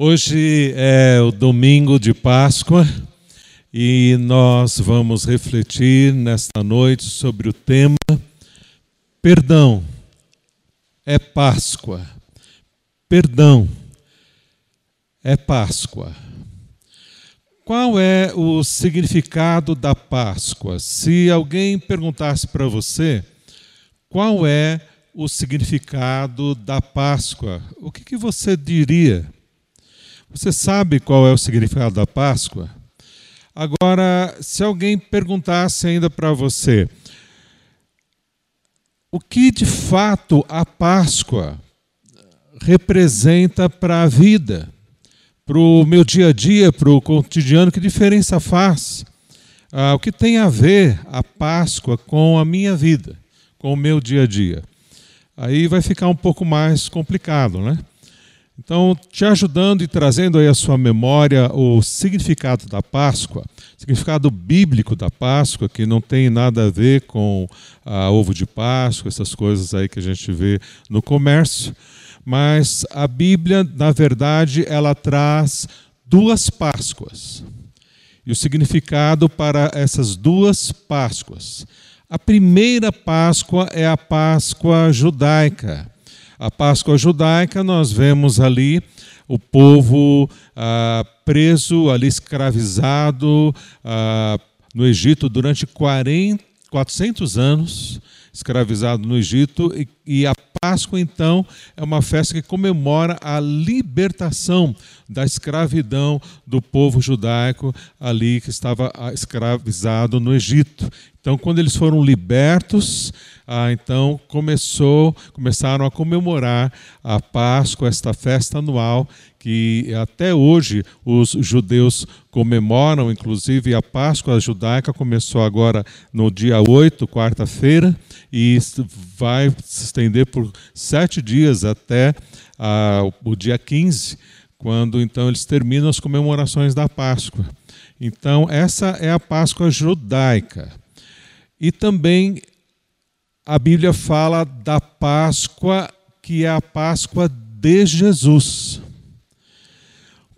Hoje é o domingo de Páscoa e nós vamos refletir nesta noite sobre o tema Perdão é Páscoa. Perdão é Páscoa. Qual é o significado da Páscoa? Se alguém perguntasse para você qual é o significado da Páscoa, o que, que você diria? Você sabe qual é o significado da Páscoa? Agora, se alguém perguntasse ainda para você, o que de fato a Páscoa representa para a vida, para o meu dia a dia, para o cotidiano, que diferença faz? Ah, o que tem a ver a Páscoa com a minha vida, com o meu dia a dia? Aí vai ficar um pouco mais complicado, né? Então, te ajudando e trazendo aí a sua memória o significado da Páscoa, significado bíblico da Páscoa, que não tem nada a ver com ah, ovo de Páscoa, essas coisas aí que a gente vê no comércio, mas a Bíblia, na verdade, ela traz duas Páscoas. E o significado para essas duas Páscoas. A primeira Páscoa é a Páscoa judaica a Páscoa judaica, nós vemos ali o povo ah, preso, ali escravizado ah, no Egito durante 40, 400 anos, escravizado no Egito, e, e a Páscoa, então, é uma festa que comemora a libertação da escravidão do povo judaico ali que estava ah, escravizado no Egito. Então, quando eles foram libertos, ah, então começou, começaram a comemorar a Páscoa, esta festa anual que até hoje os judeus comemoram, inclusive a Páscoa judaica começou agora no dia 8, quarta-feira, e vai se estender por sete dias até ah, o dia 15, quando então eles terminam as comemorações da Páscoa. Então, essa é a Páscoa judaica. E também a Bíblia fala da Páscoa, que é a Páscoa de Jesus.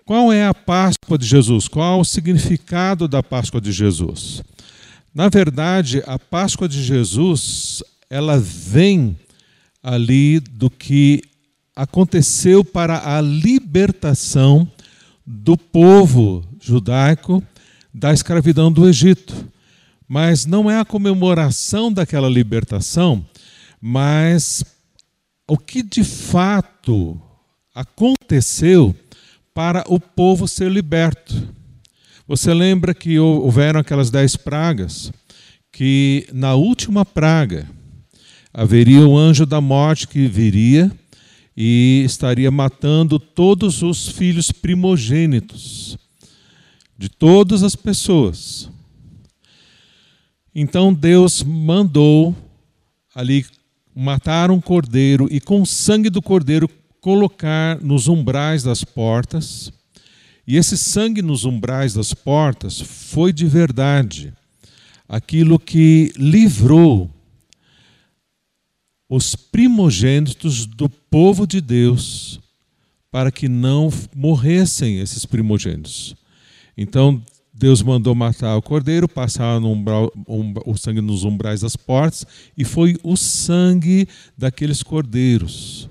Qual é a Páscoa de Jesus? Qual o significado da Páscoa de Jesus? Na verdade, a Páscoa de Jesus, ela vem ali do que aconteceu para a libertação do povo judaico da escravidão do Egito mas não é a comemoração daquela libertação, mas o que de fato aconteceu para o povo ser liberto. Você lembra que houveram aquelas dez pragas? Que na última praga haveria o anjo da morte que viria e estaria matando todos os filhos primogênitos de todas as pessoas. Então Deus mandou ali matar um cordeiro e com o sangue do cordeiro colocar nos umbrais das portas. E esse sangue nos umbrais das portas foi de verdade aquilo que livrou os primogênitos do povo de Deus para que não morressem esses primogênitos. Então Deus mandou matar o cordeiro, passar umbral, um, o sangue nos umbrais das portas, e foi o sangue daqueles cordeiros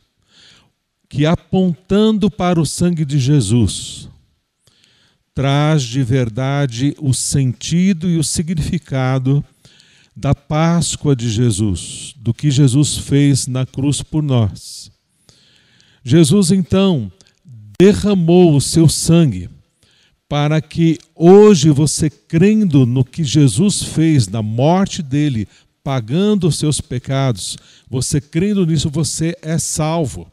que, apontando para o sangue de Jesus, traz de verdade o sentido e o significado da Páscoa de Jesus, do que Jesus fez na cruz por nós. Jesus então derramou o seu sangue para que hoje você crendo no que Jesus fez, na morte dele, pagando os seus pecados, você crendo nisso, você é salvo.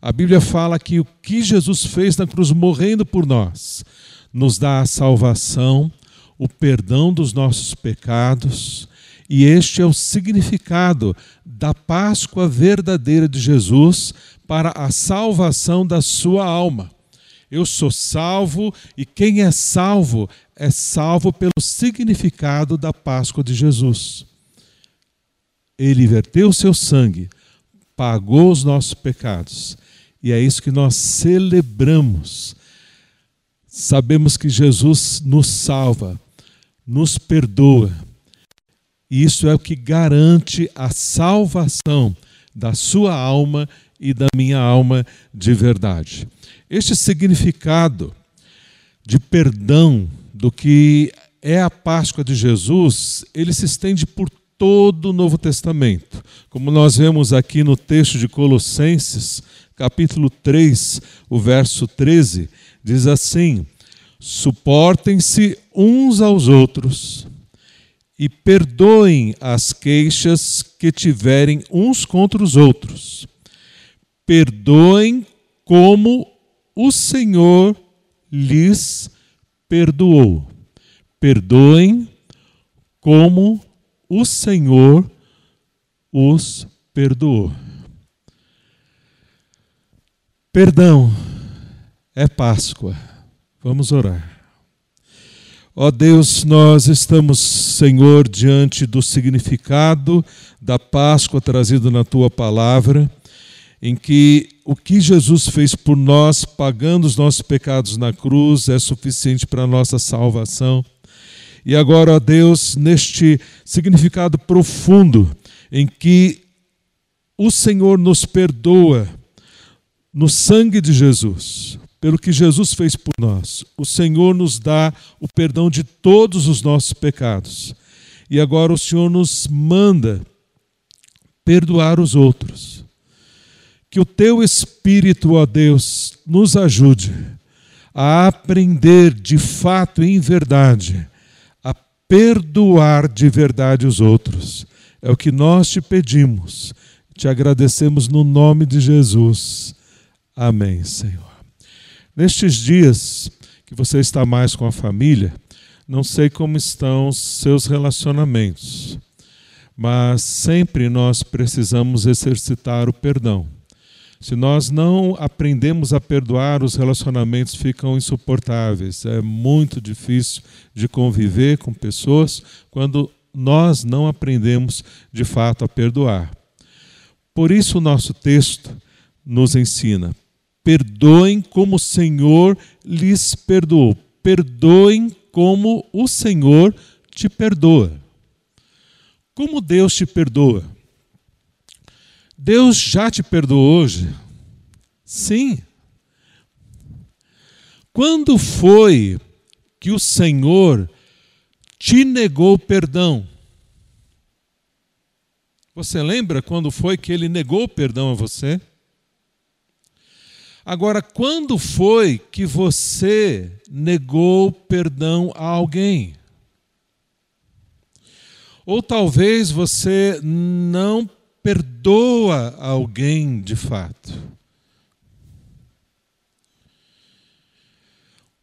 A Bíblia fala que o que Jesus fez na cruz, morrendo por nós, nos dá a salvação, o perdão dos nossos pecados, e este é o significado da Páscoa verdadeira de Jesus para a salvação da sua alma. Eu sou salvo e quem é salvo é salvo pelo significado da Páscoa de Jesus. Ele verteu o seu sangue, pagou os nossos pecados. E é isso que nós celebramos sabemos que Jesus nos salva, nos perdoa. E isso é o que garante a salvação da sua alma e da minha alma de verdade. Este significado de perdão do que é a Páscoa de Jesus, ele se estende por todo o Novo Testamento. Como nós vemos aqui no texto de Colossenses, capítulo 3, o verso 13, diz assim: Suportem-se uns aos outros e perdoem as queixas que tiverem uns contra os outros. Perdoem como o Senhor lhes perdoou. Perdoem como o Senhor os perdoou. Perdão é Páscoa. Vamos orar. Ó Deus, nós estamos, Senhor, diante do significado da Páscoa trazido na tua palavra, em que o que Jesus fez por nós, pagando os nossos pecados na cruz, é suficiente para a nossa salvação. E agora, ó Deus, neste significado profundo, em que o Senhor nos perdoa no sangue de Jesus, pelo que Jesus fez por nós. O Senhor nos dá o perdão de todos os nossos pecados. E agora o Senhor nos manda perdoar os outros. Que o teu Espírito, ó Deus, nos ajude a aprender de fato e em verdade, a perdoar de verdade os outros. É o que nós te pedimos. Te agradecemos no nome de Jesus. Amém, Senhor. Nestes dias que você está mais com a família, não sei como estão os seus relacionamentos, mas sempre nós precisamos exercitar o perdão. Se nós não aprendemos a perdoar, os relacionamentos ficam insuportáveis. É muito difícil de conviver com pessoas quando nós não aprendemos de fato a perdoar. Por isso, o nosso texto nos ensina: Perdoem como o Senhor lhes perdoou. Perdoem como o Senhor te perdoa. Como Deus te perdoa? Deus já te perdoou hoje? Sim. Quando foi que o Senhor te negou perdão? Você lembra quando foi que ele negou perdão a você? Agora, quando foi que você negou perdão a alguém? Ou talvez você não perdoa alguém de fato.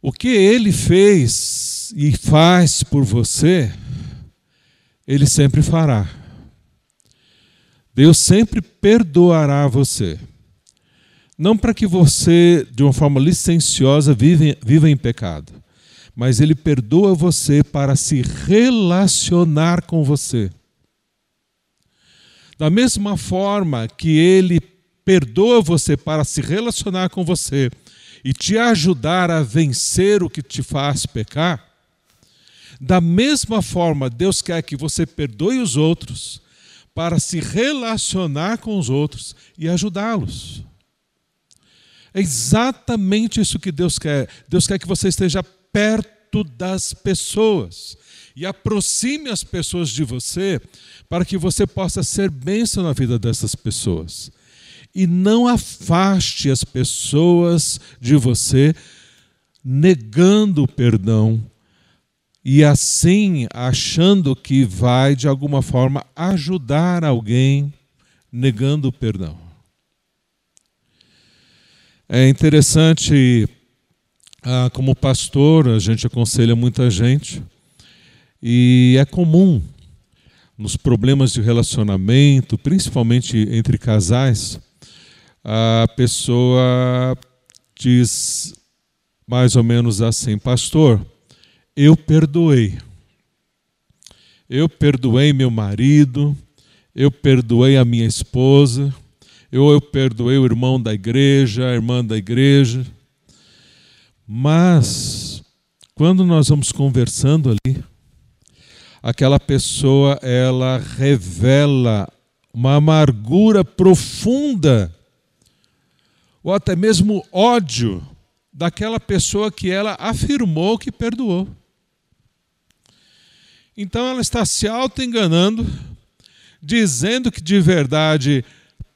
O que ele fez e faz por você, ele sempre fará. Deus sempre perdoará você. Não para que você, de uma forma licenciosa, viva, viva em pecado, mas Ele perdoa você para se relacionar com você. Da mesma forma que Ele perdoa você para se relacionar com você e te ajudar a vencer o que te faz pecar, da mesma forma Deus quer que você perdoe os outros para se relacionar com os outros e ajudá-los. É exatamente isso que Deus quer. Deus quer que você esteja perto das pessoas e aproxime as pessoas de você para que você possa ser bênção na vida dessas pessoas. E não afaste as pessoas de você negando o perdão e assim achando que vai de alguma forma ajudar alguém negando o perdão. É interessante, ah, como pastor, a gente aconselha muita gente, e é comum nos problemas de relacionamento, principalmente entre casais, a pessoa diz mais ou menos assim: Pastor, eu perdoei. Eu perdoei meu marido, eu perdoei a minha esposa, eu, eu perdoei o irmão da igreja, a irmã da igreja, Mas quando nós vamos conversando ali, aquela pessoa ela revela uma amargura profunda ou até mesmo ódio daquela pessoa que ela afirmou que perdoou. Então ela está se auto-enganando, dizendo que de verdade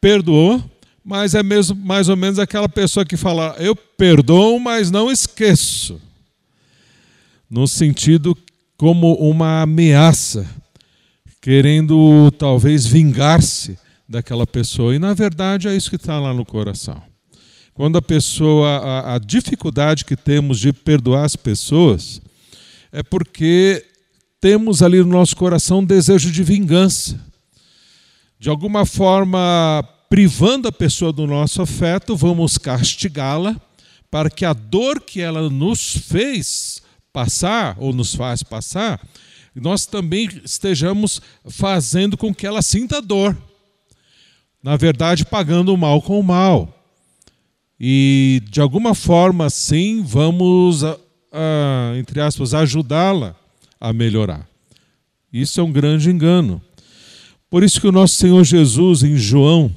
perdoou, mas é mesmo mais ou menos aquela pessoa que fala: "Eu perdoo, mas não esqueço". No sentido como uma ameaça, querendo talvez vingar-se daquela pessoa. E na verdade é isso que está lá no coração. Quando a pessoa, a, a dificuldade que temos de perdoar as pessoas, é porque temos ali no nosso coração um desejo de vingança. De alguma forma, privando a pessoa do nosso afeto, vamos castigá-la para que a dor que ela nos fez passar ou nos faz passar, nós também estejamos fazendo com que ela sinta dor. Na verdade, pagando o mal com o mal. E de alguma forma, sim, vamos, a, a, entre aspas, ajudá-la a melhorar. Isso é um grande engano. Por isso que o nosso Senhor Jesus, em João,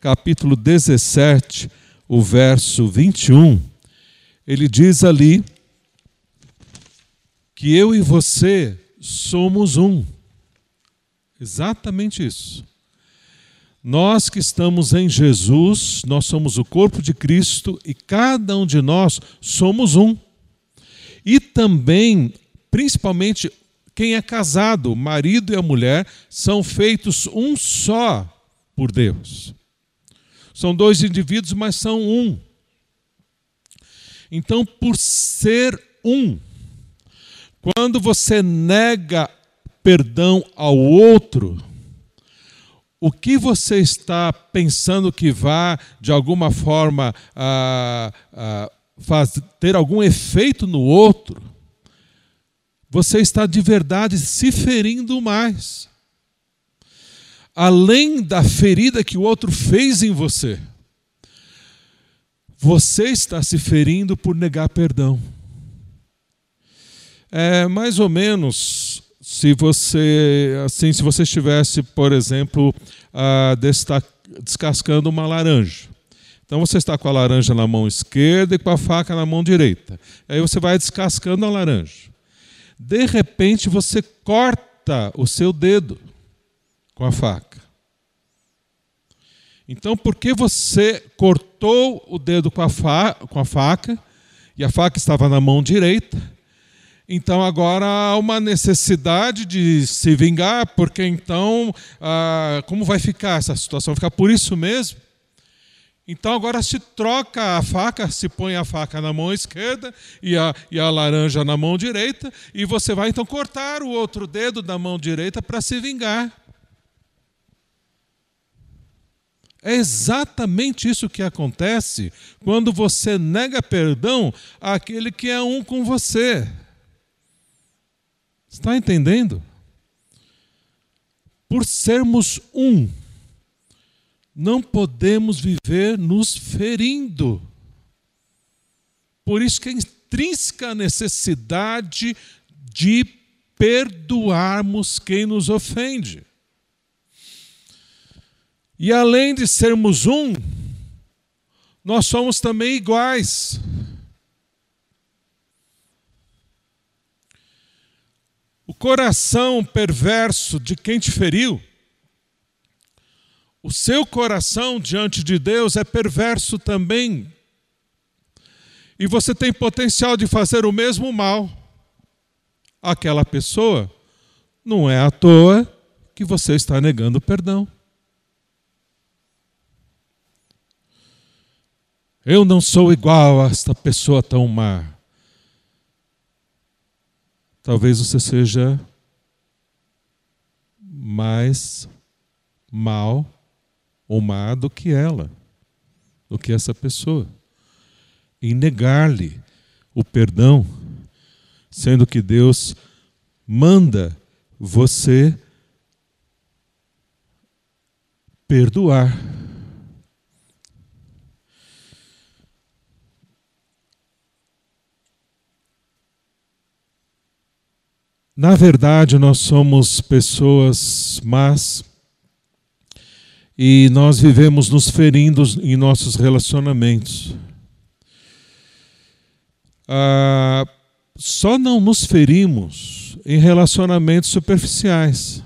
capítulo 17, o verso 21, ele diz ali que eu e você somos um. Exatamente isso. Nós que estamos em Jesus, nós somos o corpo de Cristo e cada um de nós somos um. E também, principalmente, quem é casado, o marido e a mulher, são feitos um só por Deus. São dois indivíduos, mas são um. Então, por ser um, quando você nega perdão ao outro, o que você está pensando que vá, de alguma forma, ah, ah, faz, ter algum efeito no outro, você está de verdade se ferindo mais. Além da ferida que o outro fez em você, você está se ferindo por negar perdão. É mais ou menos se você assim se você estivesse por exemplo descascando uma laranja. Então você está com a laranja na mão esquerda e com a faca na mão direita. Aí você vai descascando a laranja. De repente você corta o seu dedo com a faca. Então porque você cortou o dedo com a, com a faca e a faca estava na mão direita então agora há uma necessidade de se vingar, porque então ah, como vai ficar essa situação? Ficar por isso mesmo? Então agora se troca a faca, se põe a faca na mão esquerda e a, e a laranja na mão direita, e você vai então cortar o outro dedo da mão direita para se vingar. É exatamente isso que acontece quando você nega perdão àquele que é um com você. Está entendendo? Por sermos um, não podemos viver nos ferindo. Por isso que é intrínseca necessidade de perdoarmos quem nos ofende. E além de sermos um, nós somos também iguais. Coração perverso de quem te feriu, o seu coração diante de Deus é perverso também. E você tem potencial de fazer o mesmo mal àquela pessoa. Não é à toa que você está negando perdão. Eu não sou igual a esta pessoa tão má talvez você seja mais mal ou má do que ela, do que essa pessoa. E negar-lhe o perdão, sendo que Deus manda você perdoar. Na verdade, nós somos pessoas más e nós vivemos nos ferindo em nossos relacionamentos. Ah, só não nos ferimos em relacionamentos superficiais.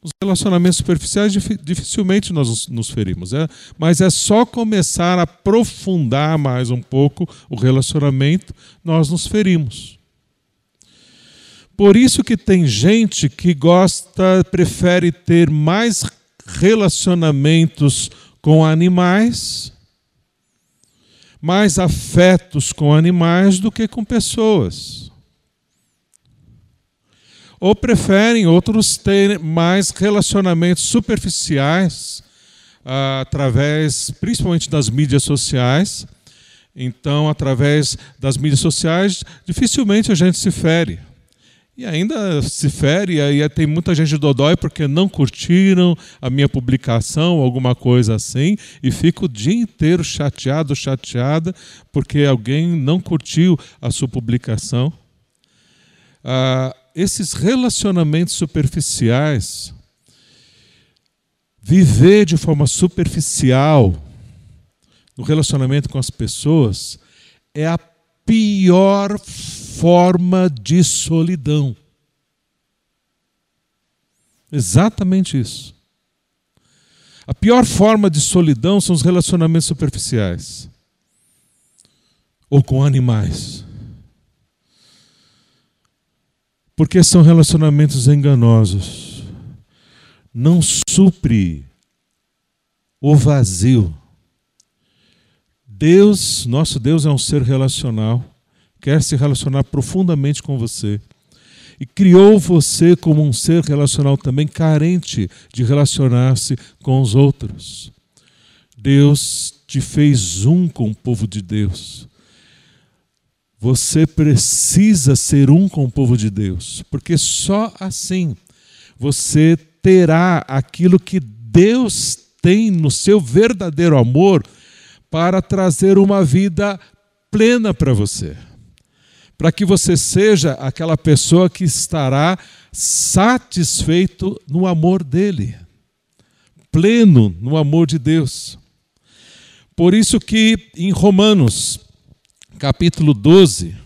Nos relacionamentos superficiais, dificilmente nós nos ferimos, é? mas é só começar a aprofundar mais um pouco o relacionamento, nós nos ferimos. Por isso que tem gente que gosta, prefere ter mais relacionamentos com animais, mais afetos com animais do que com pessoas ou preferem outros ter mais relacionamentos superficiais ah, através, principalmente das mídias sociais. Então, através das mídias sociais, dificilmente a gente se fere. E ainda se fere, e aí tem muita gente dodói porque não curtiram a minha publicação, alguma coisa assim, e fica o dia inteiro chateado, chateada, porque alguém não curtiu a sua publicação. Ah, esses relacionamentos superficiais, viver de forma superficial no relacionamento com as pessoas, é a pior forma de solidão. Exatamente isso. A pior forma de solidão são os relacionamentos superficiais ou com animais porque são relacionamentos enganosos. Não supre o vazio. Deus, nosso Deus é um ser relacional, quer se relacionar profundamente com você. E criou você como um ser relacional também carente de relacionar-se com os outros. Deus te fez um com o povo de Deus. Você precisa ser um com o povo de Deus, porque só assim você terá aquilo que Deus tem no seu verdadeiro amor para trazer uma vida plena para você. Para que você seja aquela pessoa que estará satisfeito no amor dele, pleno no amor de Deus. Por isso que em Romanos capítulo 12,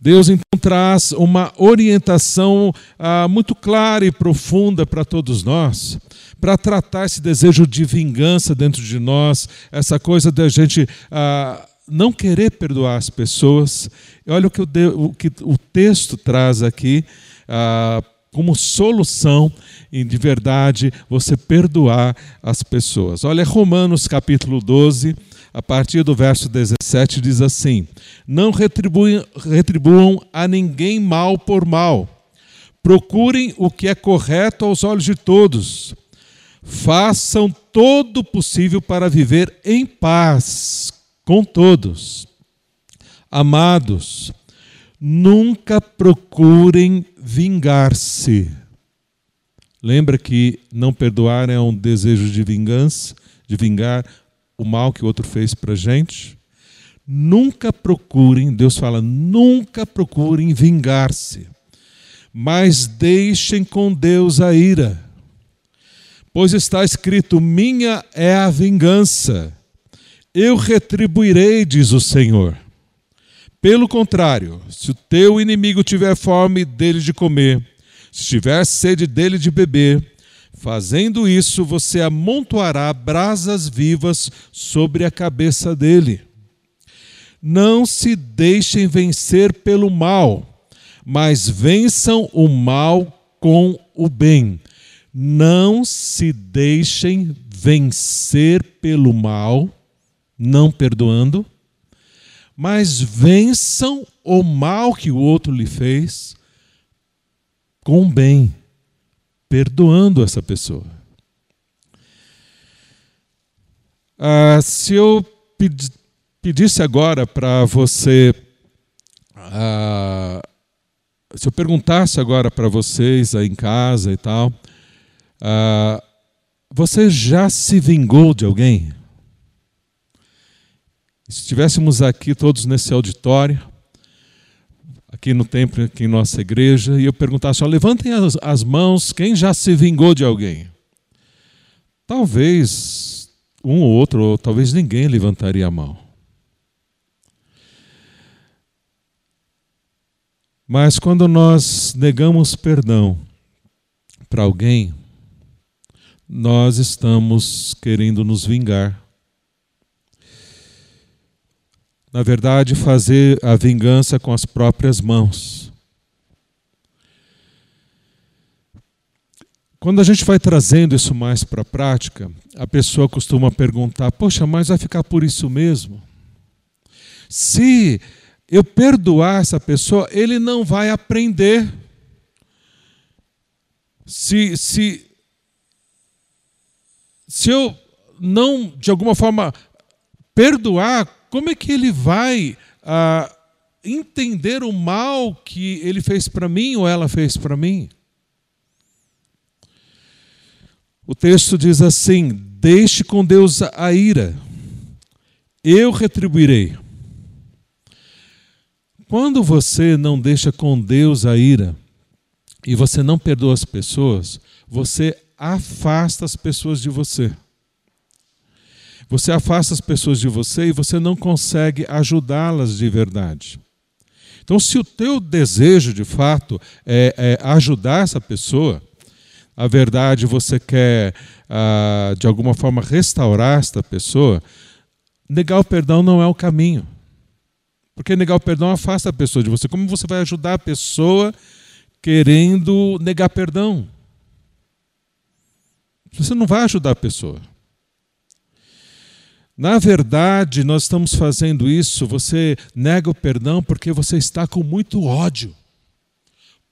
Deus então traz uma orientação ah, muito clara e profunda para todos nós, para tratar esse desejo de vingança dentro de nós, essa coisa da gente ah, não querer perdoar as pessoas. Olha o que o, o, que o texto traz aqui ah, como solução em de verdade você perdoar as pessoas. Olha Romanos capítulo 12, a partir do verso 17, diz assim: Não retribuam, retribuam a ninguém mal por mal. Procurem o que é correto aos olhos de todos. Façam todo o possível para viver em paz com todos. Amados, nunca procurem vingar-se. Lembra que não perdoar é um desejo de vingança, de vingar o mal que o outro fez para gente. Nunca procurem, Deus fala, nunca procurem vingar-se, mas deixem com Deus a ira. Pois está escrito: Minha é a vingança, eu retribuirei, diz o Senhor. Pelo contrário, se o teu inimigo tiver fome dele de comer, se tiver sede dele de beber, Fazendo isso, você amontoará brasas vivas sobre a cabeça dele. Não se deixem vencer pelo mal, mas vençam o mal com o bem. Não se deixem vencer pelo mal, não perdoando, mas vençam o mal que o outro lhe fez com o bem perdoando essa pessoa. Ah, se eu pedisse agora para você, ah, se eu perguntasse agora para vocês aí em casa e tal, ah, você já se vingou de alguém? Se estivéssemos aqui todos nesse auditório, aqui no templo, aqui em nossa igreja, e eu perguntasse: ó, levantem as, as mãos, quem já se vingou de alguém? Talvez um ou outro, ou talvez ninguém levantaria a mão. Mas quando nós negamos perdão para alguém, nós estamos querendo nos vingar. Na verdade, fazer a vingança com as próprias mãos. Quando a gente vai trazendo isso mais para a prática, a pessoa costuma perguntar: Poxa, mas vai ficar por isso mesmo? Se eu perdoar essa pessoa, ele não vai aprender. Se, se, se eu não, de alguma forma, perdoar, como é que ele vai ah, entender o mal que ele fez para mim ou ela fez para mim? O texto diz assim: Deixe com Deus a ira, eu retribuirei. Quando você não deixa com Deus a ira e você não perdoa as pessoas, você afasta as pessoas de você. Você afasta as pessoas de você e você não consegue ajudá-las de verdade. Então, se o teu desejo de fato é, é ajudar essa pessoa, a verdade você quer ah, de alguma forma restaurar esta pessoa, negar o perdão não é o caminho. Porque negar o perdão afasta a pessoa de você. Como você vai ajudar a pessoa querendo negar perdão? Você não vai ajudar a pessoa. Na verdade, nós estamos fazendo isso, você nega o perdão porque você está com muito ódio,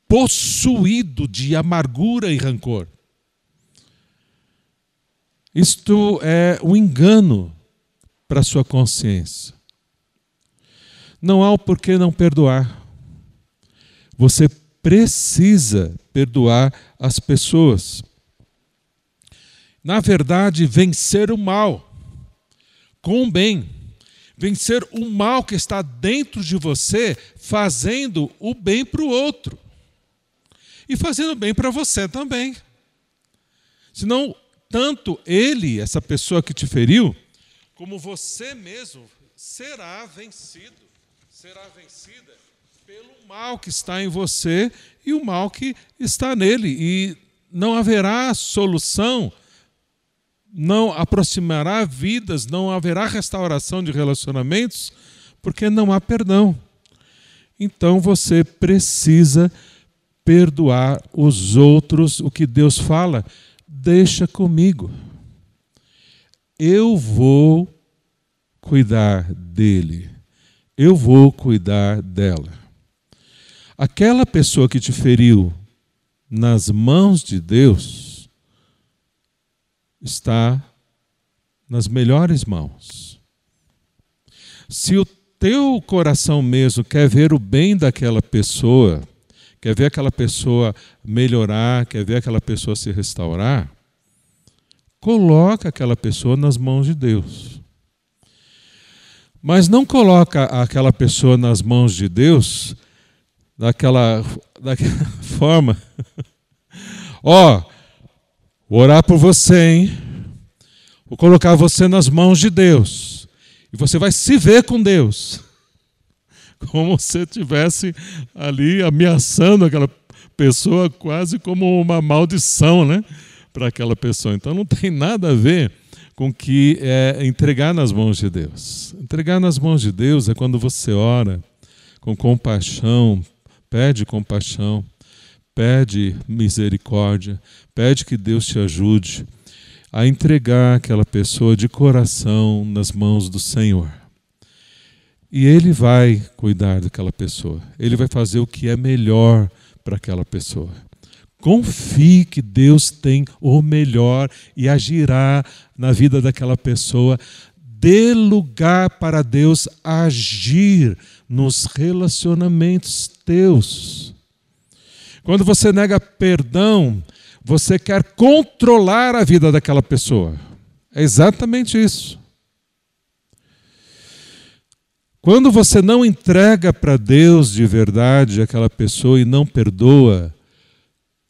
possuído de amargura e rancor. Isto é um engano para a sua consciência não há o porquê não perdoar. Você precisa perdoar as pessoas. Na verdade, vencer o mal com o bem. Vencer o mal que está dentro de você, fazendo o bem para o outro. E fazendo bem para você também. Senão, tanto ele, essa pessoa que te feriu, como você mesmo será vencido será vencida pelo mal que está em você e o mal que está nele. E não haverá solução, não aproximará vidas, não haverá restauração de relacionamentos, porque não há perdão. Então você precisa perdoar os outros, o que Deus fala, deixa comigo. Eu vou cuidar dele eu vou cuidar dela. Aquela pessoa que te feriu nas mãos de Deus está nas melhores mãos. Se o teu coração mesmo quer ver o bem daquela pessoa, quer ver aquela pessoa melhorar, quer ver aquela pessoa se restaurar, coloca aquela pessoa nas mãos de Deus. Mas não coloca aquela pessoa nas mãos de Deus daquela, daquela forma. Ó, oh, orar por você, hein? Vou colocar você nas mãos de Deus. E você vai se ver com Deus. Como se estivesse ali ameaçando aquela pessoa, quase como uma maldição, né? Para aquela pessoa. Então não tem nada a ver com que é entregar nas mãos de Deus. Entregar nas mãos de Deus é quando você ora com compaixão, pede compaixão, pede misericórdia, pede que Deus te ajude a entregar aquela pessoa de coração nas mãos do Senhor. E Ele vai cuidar daquela pessoa, Ele vai fazer o que é melhor para aquela pessoa. Confie que Deus tem o melhor e agirá na vida daquela pessoa. Dê lugar para Deus agir nos relacionamentos teus. Quando você nega perdão, você quer controlar a vida daquela pessoa. É exatamente isso. Quando você não entrega para Deus de verdade aquela pessoa e não perdoa,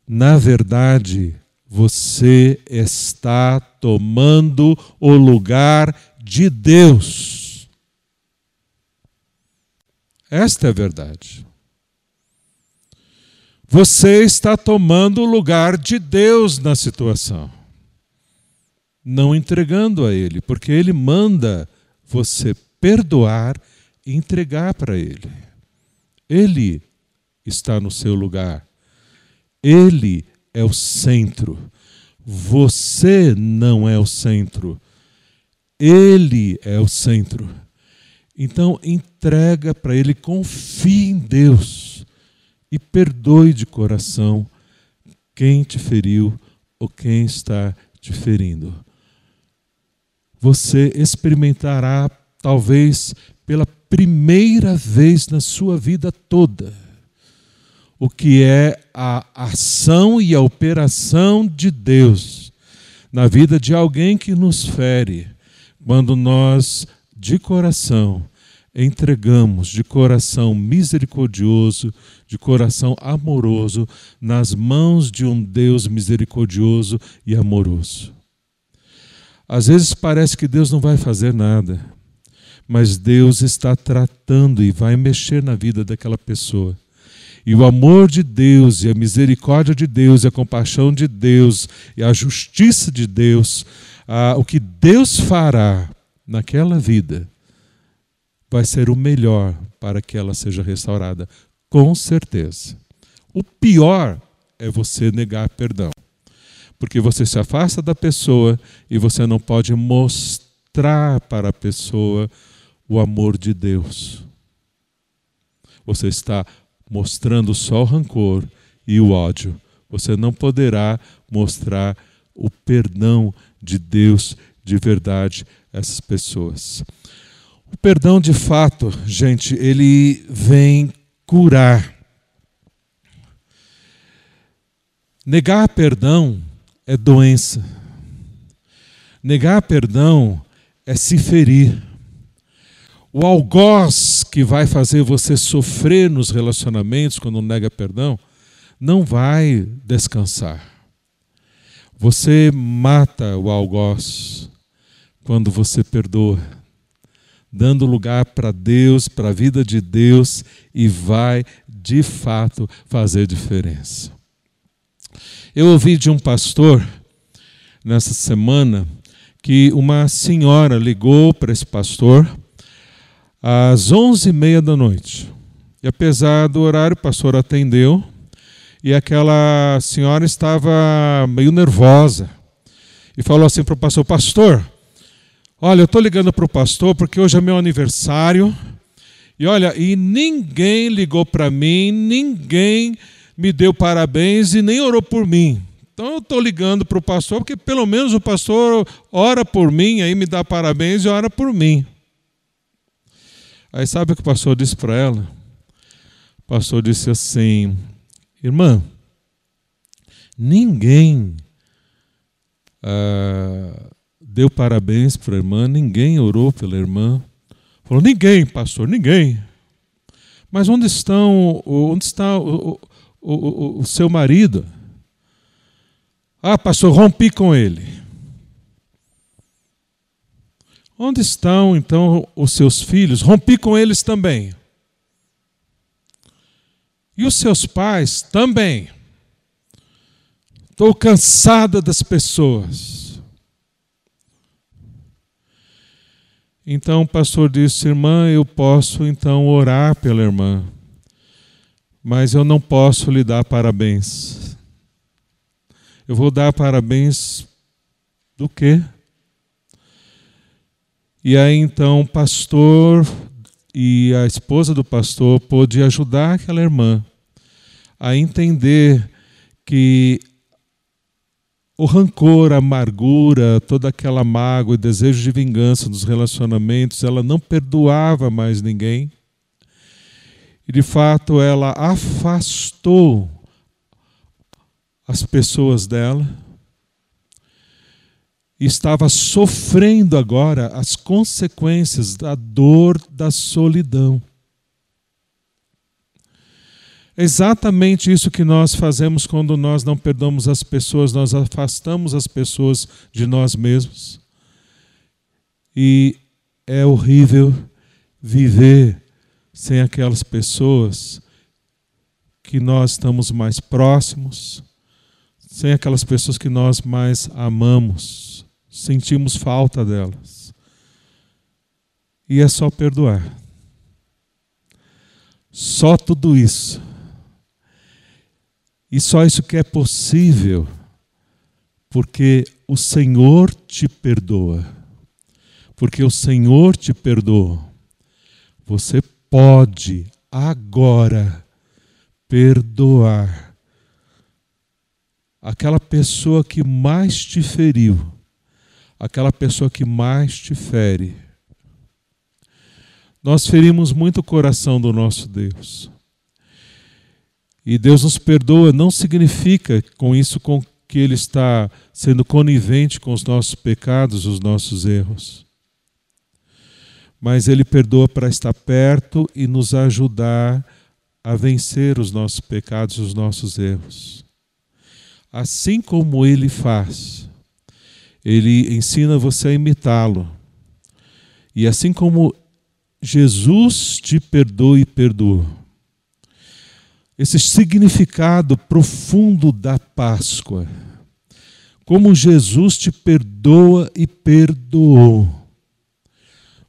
na verdade, você está tomando o lugar de Deus. Esta é a verdade. Você está tomando o lugar de Deus na situação, não entregando a Ele, porque Ele manda você perdoar e entregar para Ele. Ele está no seu lugar. Ele é o centro. Você não é o centro. Ele é o centro. Então entrega para Ele, confie em Deus e perdoe de coração quem te feriu ou quem está te ferindo. Você experimentará, talvez pela primeira vez na sua vida toda, o que é a ação e a operação de Deus na vida de alguém que nos fere, quando nós, de coração, entregamos de coração misericordioso, de coração amoroso, nas mãos de um Deus misericordioso e amoroso. Às vezes parece que Deus não vai fazer nada, mas Deus está tratando e vai mexer na vida daquela pessoa. E o amor de Deus, e a misericórdia de Deus, e a compaixão de Deus, e a justiça de Deus, ah, o que Deus fará naquela vida, vai ser o melhor para que ela seja restaurada, com certeza. O pior é você negar perdão, porque você se afasta da pessoa e você não pode mostrar para a pessoa o amor de Deus. Você está mostrando só o rancor e o ódio. Você não poderá mostrar o perdão de Deus de verdade a essas pessoas. O perdão de fato, gente, ele vem curar. Negar perdão é doença. Negar perdão é se ferir. O algoz que vai fazer você sofrer nos relacionamentos quando nega perdão, não vai descansar. Você mata o algoz quando você perdoa, dando lugar para Deus, para a vida de Deus e vai de fato fazer diferença. Eu ouvi de um pastor nessa semana que uma senhora ligou para esse pastor às onze e meia da noite. E apesar do horário, o pastor atendeu e aquela senhora estava meio nervosa e falou assim para o pastor: Pastor, olha, eu estou ligando para o pastor porque hoje é meu aniversário e olha, e ninguém ligou para mim, ninguém me deu parabéns e nem orou por mim. Então eu estou ligando para o pastor porque pelo menos o pastor ora por mim, aí me dá parabéns e ora por mim. Aí sabe o que o pastor disse para ela? O pastor disse assim: Irmã, ninguém ah, deu parabéns para a irmã, ninguém orou pela irmã. Falou: Ninguém, pastor, ninguém. Mas onde estão, onde está o, o, o, o seu marido? Ah, pastor, rompi com ele. Onde estão então os seus filhos? Rompi com eles também. E os seus pais também. Estou cansada das pessoas. Então o pastor disse: Irmã, eu posso então orar pela irmã, mas eu não posso lhe dar parabéns. Eu vou dar parabéns do quê? E aí então o pastor e a esposa do pastor pôde ajudar aquela irmã a entender que o rancor, a amargura, toda aquela mágoa e desejo de vingança nos relacionamentos, ela não perdoava mais ninguém. E de fato ela afastou as pessoas dela estava sofrendo agora as consequências da dor da solidão. Exatamente isso que nós fazemos quando nós não perdoamos as pessoas, nós afastamos as pessoas de nós mesmos. E é horrível viver sem aquelas pessoas que nós estamos mais próximos, sem aquelas pessoas que nós mais amamos, sentimos falta delas. E é só perdoar. Só tudo isso e só isso que é possível porque o Senhor te perdoa. Porque o Senhor te perdoa. Você pode agora perdoar aquela pessoa que mais te feriu, aquela pessoa que mais te fere. Nós ferimos muito o coração do nosso Deus. E Deus nos perdoa não significa com isso com que Ele está sendo conivente com os nossos pecados, os nossos erros. Mas Ele perdoa para estar perto e nos ajudar a vencer os nossos pecados, os nossos erros. Assim como Ele faz, Ele ensina você a imitá-lo. E assim como Jesus te perdoa e perdoa esse significado profundo da Páscoa. Como Jesus te perdoa e perdoou,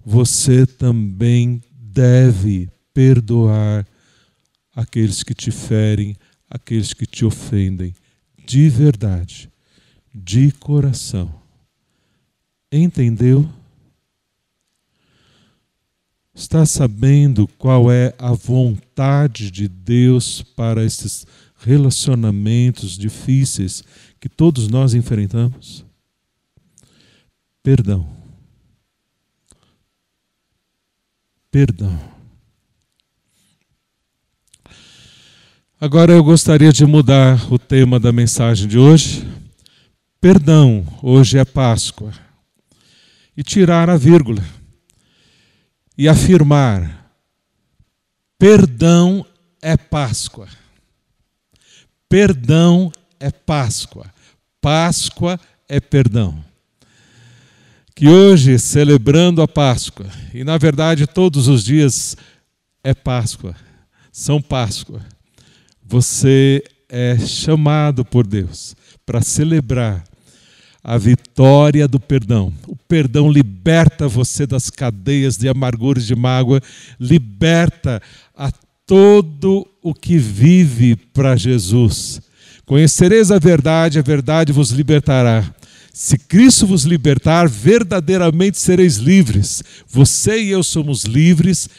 você também deve perdoar aqueles que te ferem, aqueles que te ofendem, de verdade, de coração. Entendeu? Está sabendo qual é a vontade de Deus para esses relacionamentos difíceis que todos nós enfrentamos? Perdão. Perdão. Agora eu gostaria de mudar o tema da mensagem de hoje. Perdão, hoje é Páscoa. E tirar a vírgula e afirmar: perdão é Páscoa. Perdão é Páscoa. Páscoa é perdão. Que hoje, celebrando a Páscoa, e na verdade todos os dias é Páscoa, são Páscoa, você é chamado por Deus para celebrar a vitória do perdão. O perdão liberta você das cadeias de amargura e de mágoa, liberta a todo o que vive para Jesus. Conhecereis a verdade, a verdade vos libertará. Se Cristo vos libertar, verdadeiramente sereis livres. Você e eu somos livres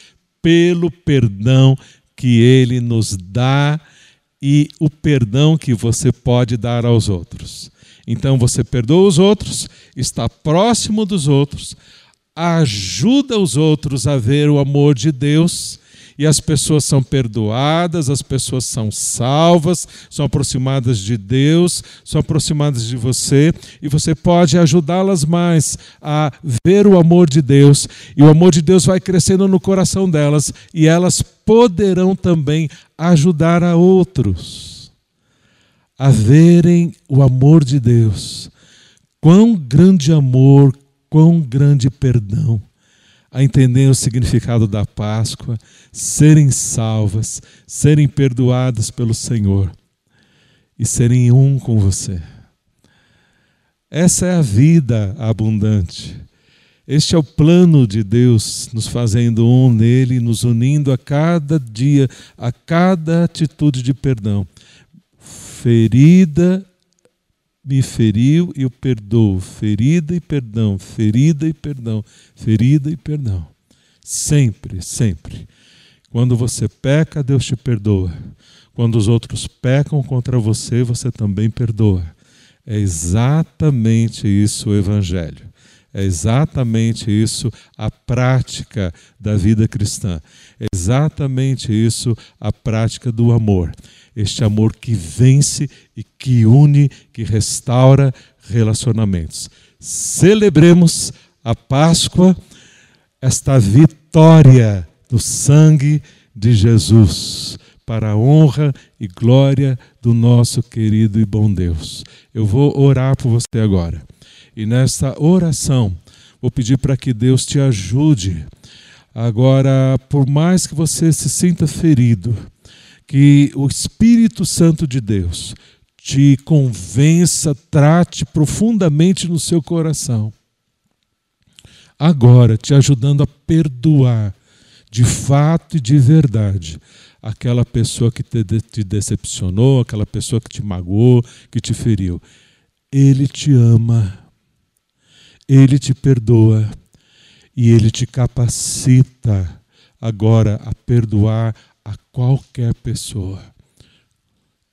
pelo perdão que Ele nos dá e o perdão que você pode dar aos outros. Então você perdoa os outros, está próximo dos outros, ajuda os outros a ver o amor de Deus e as pessoas são perdoadas, as pessoas são salvas, são aproximadas de Deus, são aproximadas de você, e você pode ajudá-las mais a ver o amor de Deus, e o amor de Deus vai crescendo no coração delas, e elas poderão também ajudar a outros a verem o amor de Deus. Quão grande amor, quão grande perdão. A entenderem o significado da Páscoa, serem salvas, serem perdoadas pelo Senhor e serem um com você. Essa é a vida abundante. Este é o plano de Deus, nos fazendo um nele, nos unindo a cada dia, a cada atitude de perdão ferida me feriu e eu perdoo. Ferida e perdão, ferida e perdão, ferida e perdão. Sempre, sempre. Quando você peca, Deus te perdoa. Quando os outros pecam contra você, você também perdoa. É exatamente isso o Evangelho. É exatamente isso a prática da vida cristã. É exatamente isso a prática do amor este amor que vence e que une, que restaura relacionamentos. celebremos a Páscoa, esta vitória do sangue de Jesus, para a honra e glória do nosso querido e bom Deus. Eu vou orar por você agora. E nesta oração, vou pedir para que Deus te ajude. Agora, por mais que você se sinta ferido, que o Espírito Santo de Deus te convença, trate profundamente no seu coração. Agora, te ajudando a perdoar de fato e de verdade aquela pessoa que te, te decepcionou, aquela pessoa que te magoou, que te feriu. Ele te ama, ele te perdoa e ele te capacita agora a perdoar a qualquer pessoa.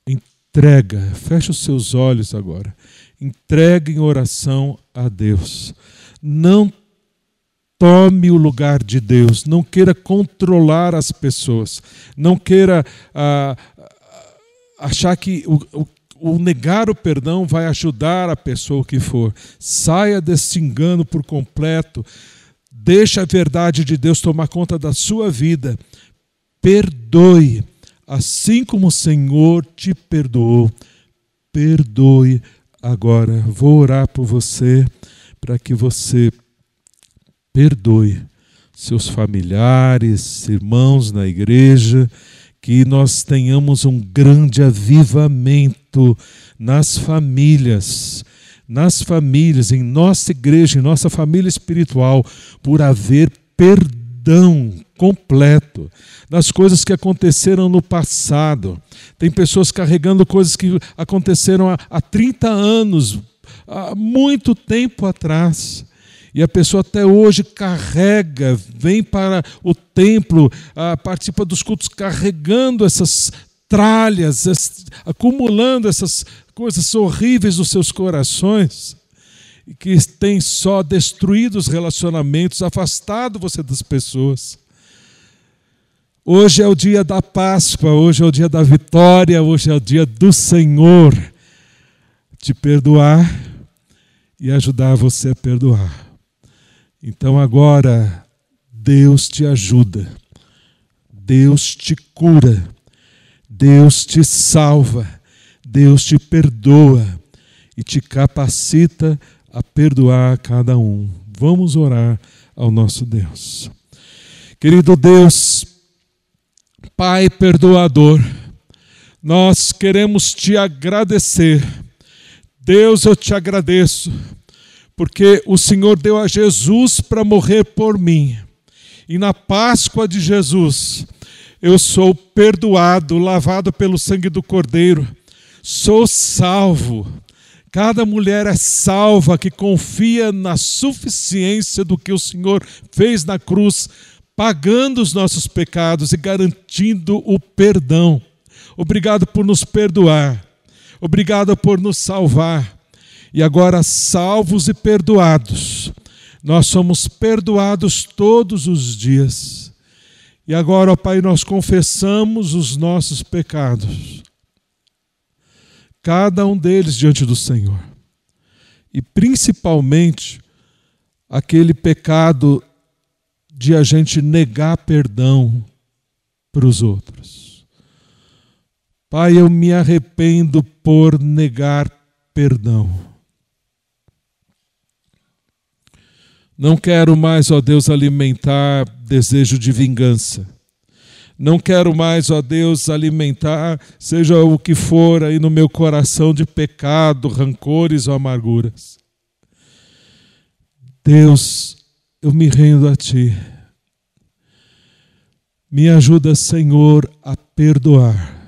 Entrega, fecha os seus olhos agora. Entrega em oração a Deus. Não tome o lugar de Deus, não queira controlar as pessoas, não queira ah, achar que o, o, o, negar o perdão vai ajudar a pessoa que for. Saia desse engano por completo, deixa a verdade de Deus tomar conta da sua vida, perdoe, assim como o Senhor te perdoou, perdoe agora. Vou orar por você para que você perdoe seus familiares, irmãos na igreja, que nós tenhamos um grande avivamento nas famílias, nas famílias, em nossa igreja, em nossa família espiritual, por haver perdão completo das coisas que aconteceram no passado. Tem pessoas carregando coisas que aconteceram há, há 30 anos, há muito tempo atrás. E a pessoa até hoje carrega, vem para o templo, ah, participa dos cultos carregando essas tralhas, acumulando essas coisas horríveis nos seus corações, que tem só destruído os relacionamentos, afastado você das pessoas. Hoje é o dia da Páscoa, hoje é o dia da vitória, hoje é o dia do Senhor te perdoar e ajudar você a perdoar. Então agora, Deus te ajuda, Deus te cura, Deus te salva, Deus te perdoa e te capacita a perdoar cada um. Vamos orar ao nosso Deus. Querido Deus, Pai perdoador, nós queremos te agradecer. Deus, eu te agradeço porque o Senhor deu a Jesus para morrer por mim. E na Páscoa de Jesus, eu sou perdoado, lavado pelo sangue do Cordeiro, sou salvo. Cada mulher é salva que confia na suficiência do que o Senhor fez na cruz, pagando os nossos pecados e garantindo o perdão. Obrigado por nos perdoar. Obrigado por nos salvar. E agora, salvos e perdoados, nós somos perdoados todos os dias. E agora, ó Pai, nós confessamos os nossos pecados, cada um deles diante do Senhor, e principalmente aquele pecado de a gente negar perdão para os outros. Pai, eu me arrependo por negar perdão. Não quero mais, ó Deus, alimentar desejo de vingança. Não quero mais, ó Deus, alimentar, seja o que for aí no meu coração de pecado, rancores ou amarguras. Deus, eu me rendo a Ti. Me ajuda, Senhor, a perdoar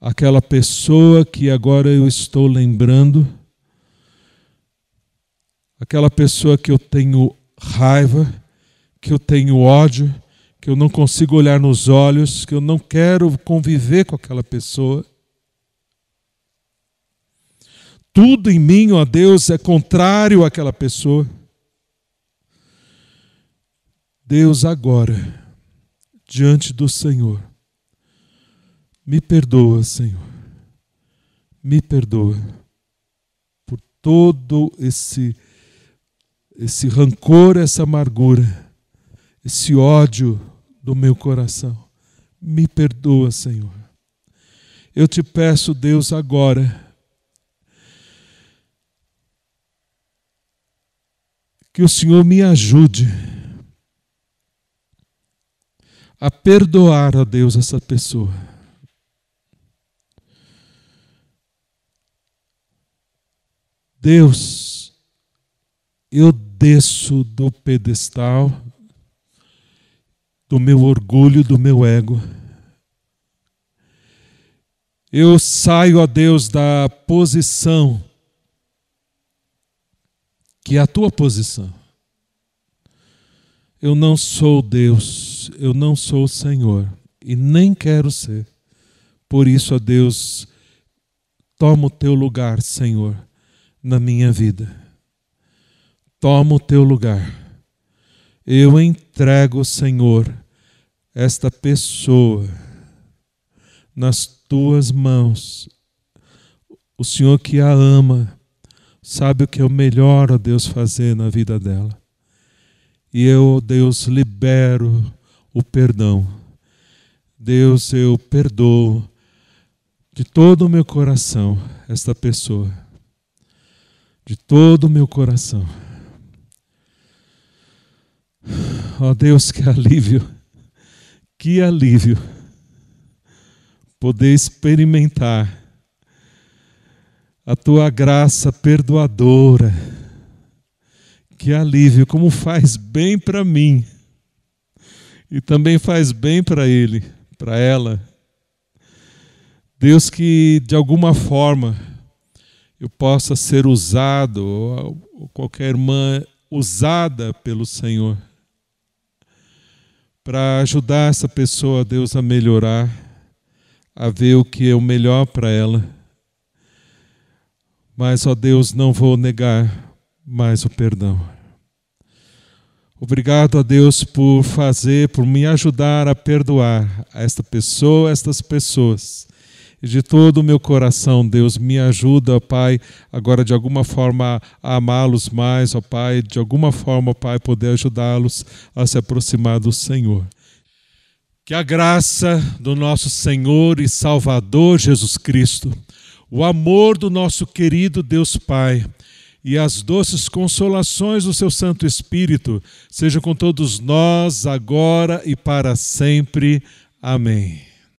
aquela pessoa que agora eu estou lembrando aquela pessoa que eu tenho raiva, que eu tenho ódio, que eu não consigo olhar nos olhos, que eu não quero conviver com aquela pessoa. Tudo em mim, ó Deus, é contrário àquela pessoa. Deus, agora, diante do Senhor, me perdoa, Senhor, me perdoa todo esse esse rancor, essa amargura, esse ódio do meu coração. Me perdoa, Senhor. Eu te peço, Deus, agora, que o Senhor me ajude a perdoar a Deus essa pessoa. Deus, eu desço do pedestal do meu orgulho, do meu ego. Eu saio a Deus da posição que é a tua posição. Eu não sou Deus, eu não sou o Senhor e nem quero ser. Por isso, ó Deus, toma o teu lugar, Senhor, na minha vida. Toma o teu lugar. Eu entrego, Senhor, esta pessoa nas tuas mãos. O Senhor que a ama, sabe o que é o melhor, ó Deus, fazer na vida dela. E eu, Deus, libero o perdão. Deus, eu perdoo de todo o meu coração esta pessoa. De todo o meu coração. Ó oh Deus, que alívio que alívio poder experimentar a tua graça perdoadora. Que alívio, como faz bem para mim e também faz bem para ele, para ela. Deus, que de alguma forma eu possa ser usado, ou qualquer irmã usada pelo Senhor para ajudar essa pessoa, Deus, a melhorar, a ver o que é o melhor para ela. Mas, ó Deus, não vou negar mais o perdão. Obrigado a Deus por fazer, por me ajudar a perdoar esta pessoa, estas pessoas e de todo o meu coração, Deus, me ajuda, Pai, agora de alguma forma a amá-los mais, ó Pai, de alguma forma, Pai, poder ajudá-los a se aproximar do Senhor. Que a graça do nosso Senhor e Salvador Jesus Cristo, o amor do nosso querido Deus Pai, e as doces consolações do seu Santo Espírito sejam com todos nós, agora e para sempre. Amém.